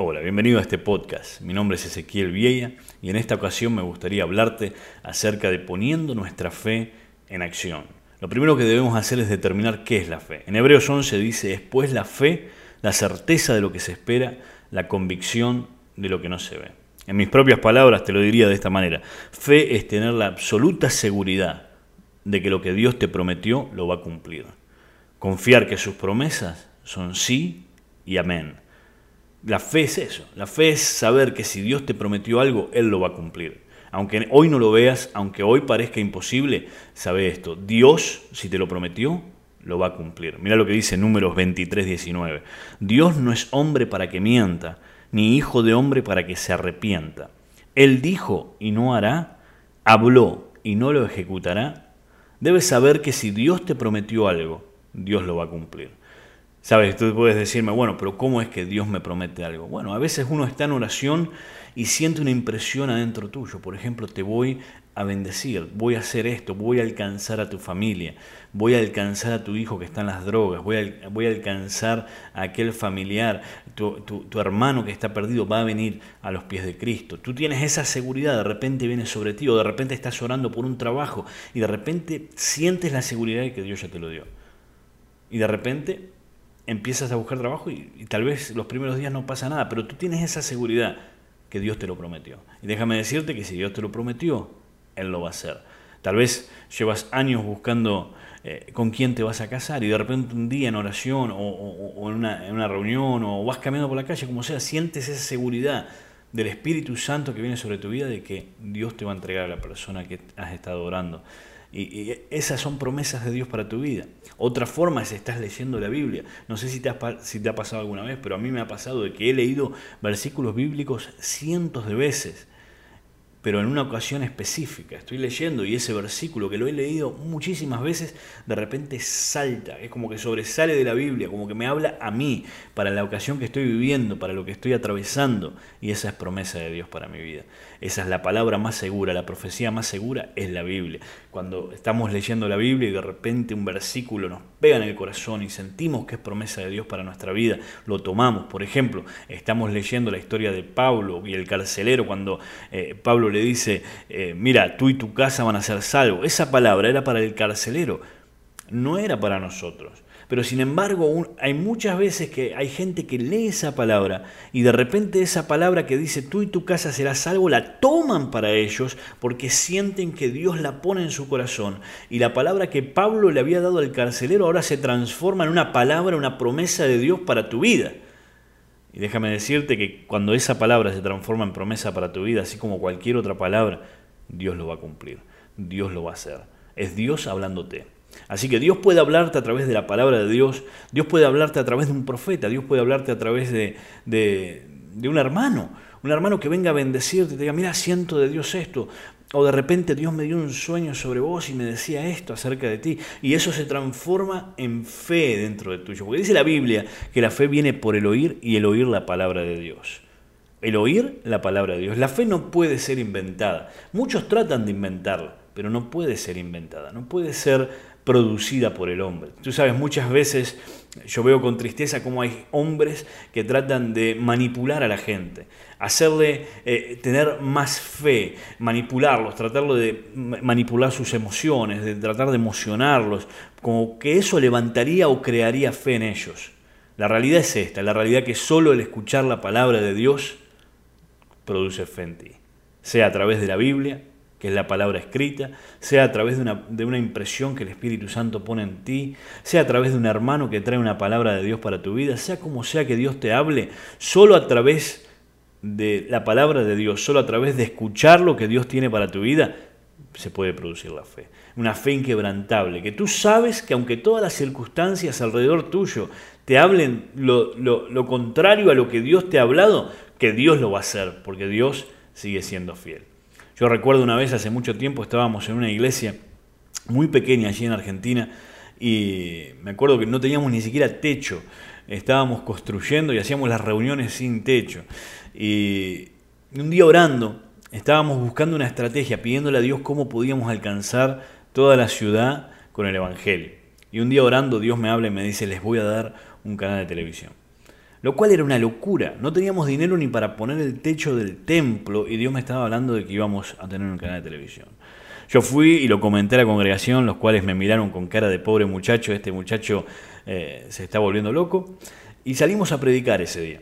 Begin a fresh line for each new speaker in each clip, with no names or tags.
Hola, bienvenido a este podcast. Mi nombre es Ezequiel Vieya y en esta ocasión me gustaría hablarte acerca de poniendo nuestra fe en acción. Lo primero que debemos hacer es determinar qué es la fe. En Hebreos 11 dice, es pues la fe, la certeza de lo que se espera, la convicción de lo que no se ve. En mis propias palabras te lo diría de esta manera. Fe es tener la absoluta seguridad de que lo que Dios te prometió lo va a cumplir. Confiar que sus promesas son sí y amén la fe es eso, la fe es saber que si Dios te prometió algo, Él lo va a cumplir. Aunque hoy no lo veas, aunque hoy parezca imposible, sabe esto, Dios, si te lo prometió, lo va a cumplir. Mira lo que dice Números 23, 19. Dios no es hombre para que mienta, ni hijo de hombre para que se arrepienta. Él dijo y no hará, habló y no lo ejecutará. Debes saber que si Dios te prometió algo, Dios lo va a cumplir. Sabes, tú puedes decirme, bueno, pero ¿cómo es que Dios me promete algo? Bueno, a veces uno está en oración y siente una impresión adentro tuyo. Por ejemplo, te voy a bendecir, voy a hacer esto, voy a alcanzar a tu familia, voy a alcanzar a tu hijo que está en las drogas, voy a, alcanzar a aquel familiar, tu, tu, hermano que está perdido va a venir a los pies de Cristo. Tú tienes esa seguridad, de repente viene sobre ti o de repente estás orando por un trabajo y de repente sientes la seguridad de que Dios ya te lo dio. Y de repente empiezas a buscar trabajo y, tal vez los primeros días no pasa nada, pero tú tienes esa seguridad que Dios te lo prometió. Y déjame decirte que si Dios te lo prometió, Él lo va a hacer. Tal vez llevas años buscando eh, con quién te vas a casar y de repente un día en oración o, en, una, en, una, reunión o vas caminando por la calle, como sea, sientes esa seguridad del Espíritu Santo que viene sobre tu vida de que Dios te va a entregar a la persona que has estado orando. Y, esas son promesas de Dios para tu vida. Otra forma es estás leyendo la Biblia. No sé si te, si te ha pasado alguna vez, pero a mí me ha pasado de que he leído versículos bíblicos cientos de veces pero en una ocasión específica. Estoy leyendo y ese versículo que lo he leído muchísimas veces, de repente salta, es como que sobresale de la Biblia, como que me habla a mí, para la ocasión que estoy viviendo, para lo que estoy atravesando, y esa es promesa de Dios para mi vida. Esa es la palabra más segura, la profecía más segura es la Biblia. Cuando estamos leyendo la Biblia y de repente un versículo nos pega en el corazón y sentimos que es promesa de Dios para nuestra vida, lo tomamos. Por ejemplo, estamos leyendo la historia de Pablo y el carcelero cuando eh, Pablo le dice, eh, mira, tú y tu casa van a ser salvos. Esa palabra era para el carcelero, no era para nosotros. Pero sin embargo, hay muchas veces que hay gente que lee esa palabra y de repente esa palabra que dice tú y tu casa serás salvo la toman para ellos porque sienten que Dios la pone en su corazón. Y la palabra que Pablo le había dado al carcelero ahora se transforma en una palabra, una promesa de Dios para tu vida. Y déjame decirte que cuando esa palabra se transforma en promesa para tu vida, así como cualquier otra palabra, Dios lo va a cumplir, Dios lo va a hacer. Es Dios hablándote. Así que Dios puede hablarte a través de la palabra de Dios, Dios puede hablarte a través de un profeta, Dios puede hablarte a través de, de, un hermano, un hermano que venga a bendecirte y te diga, mira, siento de Dios esto, o de repente Dios me dio un sueño sobre vos y me decía esto acerca de ti. Y eso se transforma en fe dentro de tuyo. Porque dice la Biblia que la fe viene por el oír y el oír la palabra de Dios. El oír la palabra de Dios. La fe no puede ser inventada. Muchos tratan de inventarla, pero no puede ser inventada. No puede ser producida por el hombre. Tú sabes, muchas veces yo veo con tristeza cómo hay hombres que tratan de manipular a la gente, hacerle eh, tener más fe, manipularlos, tratarlo de manipular sus emociones, de tratar de emocionarlos, como que eso levantaría o crearía fe en ellos. La realidad es esta, la realidad que solo el escuchar la palabra de Dios produce fe en ti, sea a través de la Biblia, que es la palabra escrita, sea a través de una, de una, impresión que el Espíritu Santo pone en ti, sea a través de un hermano que trae una palabra de Dios para tu vida, sea como sea que Dios te hable, solo a través de la palabra de Dios, solo a través de escuchar lo que Dios tiene para tu vida, se puede producir la fe. Una fe inquebrantable, que tú sabes que aunque todas las circunstancias alrededor tuyo te hablen lo, lo, lo contrario a lo que Dios te ha hablado, que Dios lo va a hacer, porque Dios sigue siendo fiel. Yo recuerdo una vez, hace mucho tiempo, estábamos en una iglesia muy pequeña allí en Argentina y me acuerdo que no teníamos ni siquiera techo, estábamos construyendo y hacíamos las reuniones sin techo. Y un día orando, estábamos buscando una estrategia, pidiéndole a Dios cómo podíamos alcanzar toda la ciudad con el Evangelio. Y un día orando, Dios me habla y me dice, les voy a dar un canal de televisión. Lo cual era una locura. No teníamos dinero ni para poner el techo del templo y Dios me estaba hablando de que íbamos a tener un canal de televisión. Yo fui y lo comenté a la congregación, los cuales me miraron con cara de pobre muchacho, este muchacho eh, se está volviendo loco, y salimos a predicar ese día.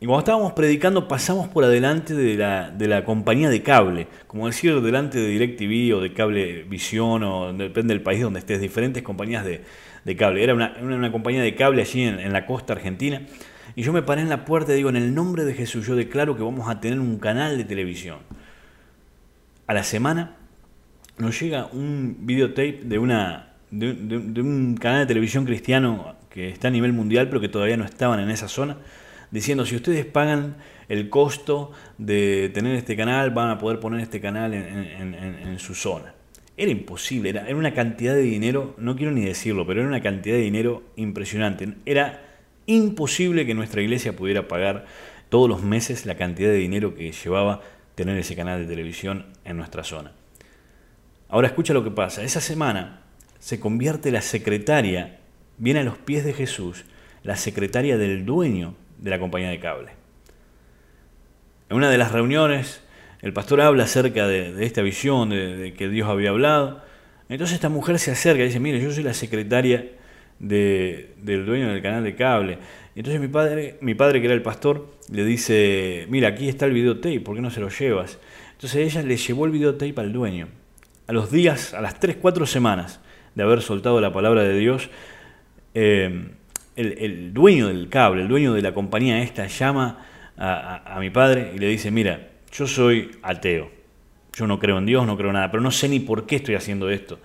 Y cuando estábamos predicando pasamos por adelante de la, de la compañía de cable, como decir, delante de DirecTV o de Cable Visión, o depende del país donde estés, diferentes compañías de, cable. Era una, una, compañía de cable allí en la costa argentina. Y yo me paré en la puerta y digo, en el nombre de Jesús, yo declaro que vamos a tener un canal de televisión. A la semana nos llega un videotape de, una, de, un canal de televisión cristiano que está a nivel mundial, pero que todavía no estaban en esa zona, diciendo, si ustedes pagan el costo de tener este canal, van a poder poner este canal en, su zona. Era imposible, era, era, una cantidad de dinero, no quiero ni decirlo, pero era una cantidad de dinero impresionante. Era imposible que nuestra iglesia pudiera pagar todos los meses la cantidad de dinero que llevaba tener ese canal de televisión en nuestra zona. Ahora escucha lo que pasa. Esa semana se convierte la secretaria, viene a los pies de Jesús, la secretaria del dueño de la compañía de cable. En una de las reuniones, el pastor habla acerca de, esta visión, de, que Dios había hablado. Entonces esta mujer se acerca y dice, mire, yo soy la secretaria del dueño del canal de cable. Entonces mi padre, mi padre, que era el pastor, le dice, mira, aquí está el videotape, ¿por qué no se lo llevas? Entonces ella le llevó el videotape al dueño a los días, a las 3, 4 semanas de haber soltado la palabra de Dios, eh, el, dueño del cable, el dueño de la compañía esta, llama a, mi padre y le dice, mira, yo soy ateo, yo no creo en Dios, no creo en nada, pero no sé ni por qué estoy haciendo esto.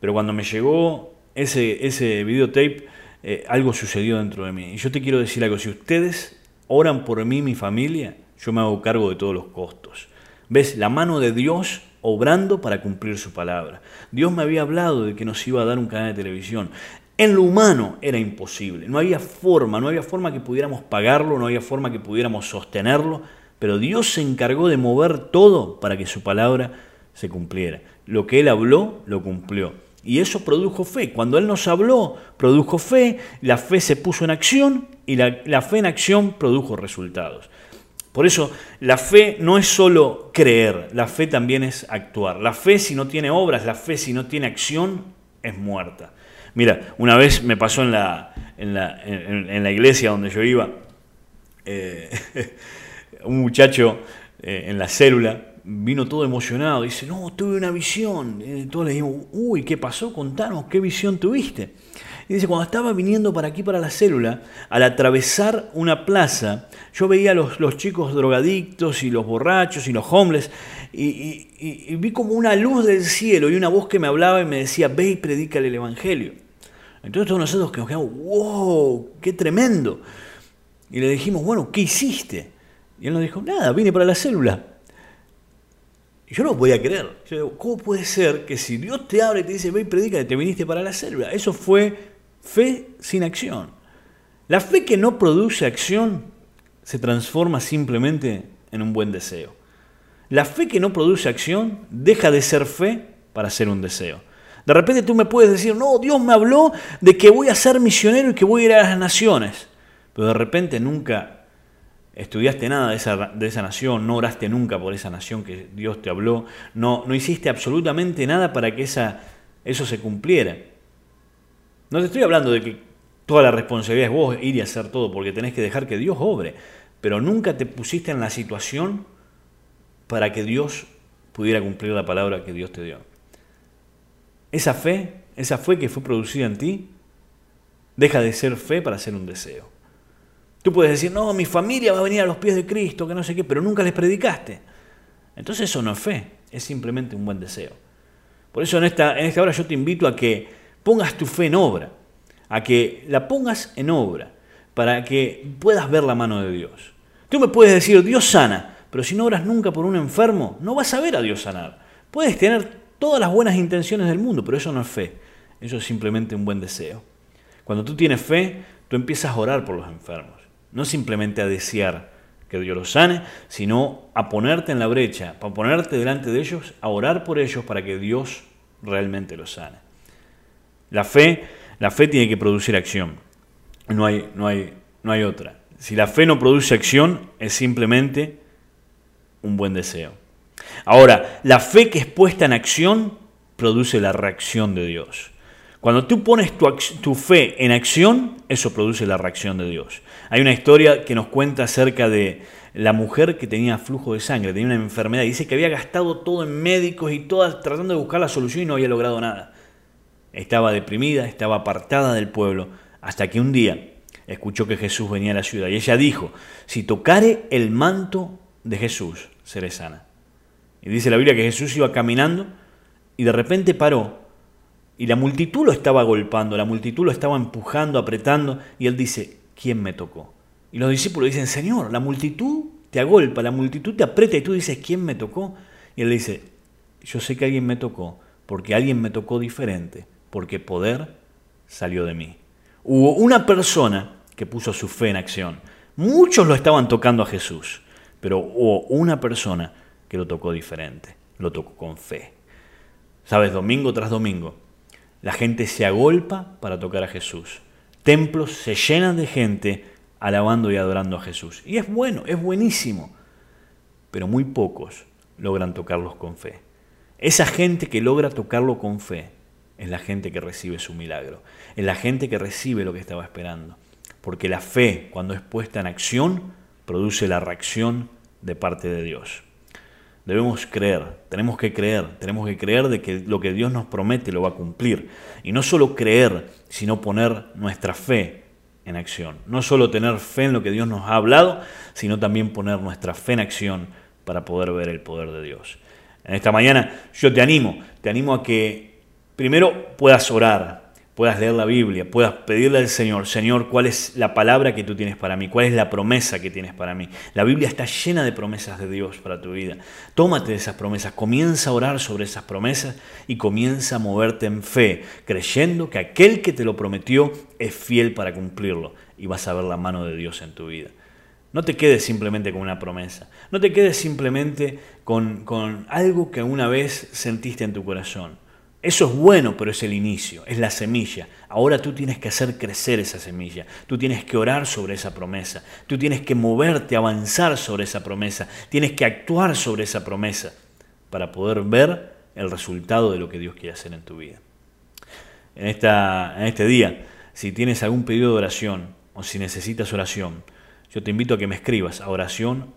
Pero cuando me llegó ese, ese videotape, eh, algo sucedió dentro de mí. Y yo te quiero decir algo, si ustedes oran por mí, mi familia, yo me hago cargo de todos los costos. ¿Ves? La mano de Dios obrando para cumplir su palabra. Dios me había hablado de que nos iba a dar un canal de televisión. En lo humano era imposible, no había forma, no había forma que pudiéramos pagarlo, no había forma que pudiéramos sostenerlo, pero Dios se encargó de mover todo para que su palabra se cumpliera. Lo que Él habló, lo cumplió. Y eso produjo fe. Cuando Él nos habló, produjo fe, la fe se puso en acción y la, la fe en acción produjo resultados. Por eso la fe no es solo creer, la fe también es actuar. La fe si no tiene obras, la fe si no tiene acción, es muerta. Mira, una vez me pasó en la, en la, iglesia donde yo iba, eh, un muchacho eh, en la célula vino todo emocionado, dice, no, tuve una visión. Y todos le dijimos, uy, ¿qué pasó? Contanos, ¿qué visión tuviste? Y dice, cuando estaba viniendo para aquí, para la célula, al atravesar una plaza, yo veía a los, los chicos drogadictos y los borrachos y los homeless, y, vi como una luz del cielo y una voz que me hablaba y me decía, ve y predica el Evangelio. Entonces todos nosotros que nos quedamos, wow, qué tremendo. Y le dijimos, bueno, ¿qué hiciste? Y él nos dijo, nada, vine para la célula. Yo no podía creer. Yo ¿cómo puede ser que si Dios te abre y te dice, ve y predica, te viniste para la célula? Eso fue Fe sin acción. La fe que no produce acción se transforma simplemente en un buen deseo. La fe que no produce acción deja de ser fe para ser un deseo. De repente tú me puedes decir, no, Dios me habló de que voy a ser misionero y que voy a ir a las naciones. Pero de repente nunca estudiaste nada de esa, de esa nación, no oraste nunca por esa nación que Dios te habló, no, no hiciste absolutamente nada para que esa, eso se cumpliera. No te estoy hablando de que toda la responsabilidad es vos ir y hacer todo, porque tenés que dejar que Dios obre, pero nunca te pusiste en la situación para que Dios pudiera cumplir la palabra que Dios te dio. Esa fe, esa fe que fue producida en ti, deja de ser fe para ser un deseo. Tú puedes decir, no, mi familia va a venir a los pies de Cristo, que no sé qué, pero nunca les predicaste. Entonces eso no es fe, es simplemente un buen deseo. Por eso en esta, en esta hora yo te invito a que pongas tu fe en obra, a que la pongas en obra, para que puedas ver la mano de Dios. Tú me puedes decir, Dios sana, pero si no oras nunca por un enfermo, no vas a ver a Dios sanar. Puedes tener todas las buenas intenciones del mundo, pero eso no es fe, eso es simplemente un buen deseo. Cuando tú tienes fe, tú empiezas a orar por los enfermos, no simplemente a desear que Dios los sane, sino a ponerte en la brecha, a ponerte delante de ellos, a orar por ellos para que Dios realmente los sane. La fe, la fe tiene que producir acción. No hay, no hay, no hay otra. Si la fe no produce acción, es simplemente un buen deseo. Ahora, la fe que es puesta en acción produce la reacción de Dios. Cuando tú pones tu, fe en acción, eso produce la reacción de Dios. Hay una historia que nos cuenta acerca de la mujer que tenía flujo de sangre, tenía una enfermedad, y dice que había gastado todo en médicos y todas tratando de buscar la solución y no había logrado nada. Estaba deprimida, estaba apartada del pueblo, hasta que un día escuchó que Jesús venía a la ciudad y ella dijo, si tocare el manto de Jesús, seré sana. Y dice la Biblia que Jesús iba caminando y de repente paró y la multitud lo estaba golpeando, la multitud lo estaba empujando, apretando y él dice, ¿quién me tocó? Y los discípulos dicen, Señor, la multitud te agolpa, la multitud te aprieta y tú dices, ¿quién me tocó? Y él dice, yo sé que alguien me tocó, porque alguien me tocó diferente, porque poder salió de mí. Hubo una persona que puso su fe en acción. Muchos lo estaban tocando a Jesús, pero hubo una persona que lo tocó diferente, lo tocó con fe. Sabes, domingo tras domingo, la gente se agolpa para tocar a Jesús. Templos se llenan de gente alabando y adorando a Jesús. Y es bueno, es buenísimo, pero muy pocos logran tocarlos con fe. Esa gente que logra tocarlo con fe es la gente que recibe su milagro, es la gente que recibe lo que estaba esperando. Porque la fe, cuando es puesta en acción, produce la reacción de parte de Dios. Debemos creer, tenemos que creer, tenemos que creer de que lo que Dios nos promete lo va a cumplir. Y no solo creer, sino poner nuestra fe en acción. No solo tener fe en lo que Dios nos ha hablado, sino también poner nuestra fe en acción para poder ver el poder de Dios. En esta mañana yo te animo, te animo a que primero puedas orar, puedas leer la Biblia, puedas pedirle al Señor, Señor, ¿cuál es la palabra que tú tienes para mí? ¿Cuál es la promesa que tienes para mí? La Biblia está llena de promesas de Dios para tu vida. Tómate de esas promesas, comienza a orar sobre esas promesas y comienza a moverte en fe, creyendo que aquel que te lo prometió es fiel para cumplirlo y vas a ver la mano de Dios en tu vida. No te quedes simplemente con una promesa, no te quedes simplemente con, con algo que una vez sentiste en tu corazón. Eso es bueno, pero es el inicio, es la semilla. Ahora tú tienes que hacer crecer esa semilla, tú tienes que orar sobre esa promesa, tú tienes que moverte, avanzar sobre esa promesa, tienes que actuar sobre esa promesa para poder ver el resultado de lo que Dios quiere hacer en tu vida. En, esta, en este día, si tienes algún pedido de oración o si necesitas oración, yo te invito a que me escribas a oración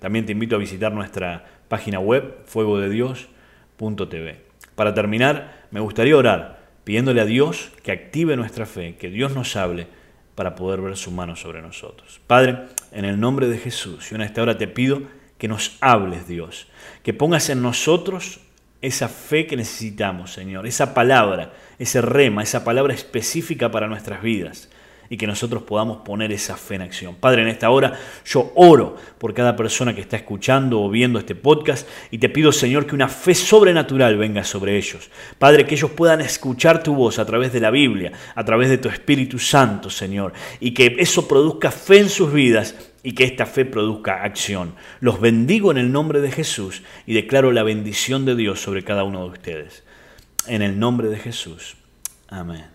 También te invito a visitar nuestra página web, fuego de Dios TV. Para terminar, me gustaría orar pidiéndole a Dios que active nuestra fe, que Dios nos hable para poder ver su mano sobre nosotros. Padre, en el nombre de Jesús, yo en esta hora te pido que nos hables, Dios, que pongas en nosotros esa fe que necesitamos, Señor, esa palabra, ese rema, esa palabra específica para nuestras vidas y que nosotros podamos poner esa fe en acción. Padre, en esta hora yo oro por cada persona que está escuchando o viendo este podcast y te pido, Señor, que una fe sobrenatural venga sobre ellos. Padre, que ellos puedan escuchar tu voz a través de la Biblia, a través de tu Espíritu Santo, Señor, y que eso produzca fe en sus vidas y que esta fe produzca acción. Los bendigo en el nombre de Jesús y declaro la bendición de Dios sobre cada uno de ustedes. En el nombre de Jesús. Amén.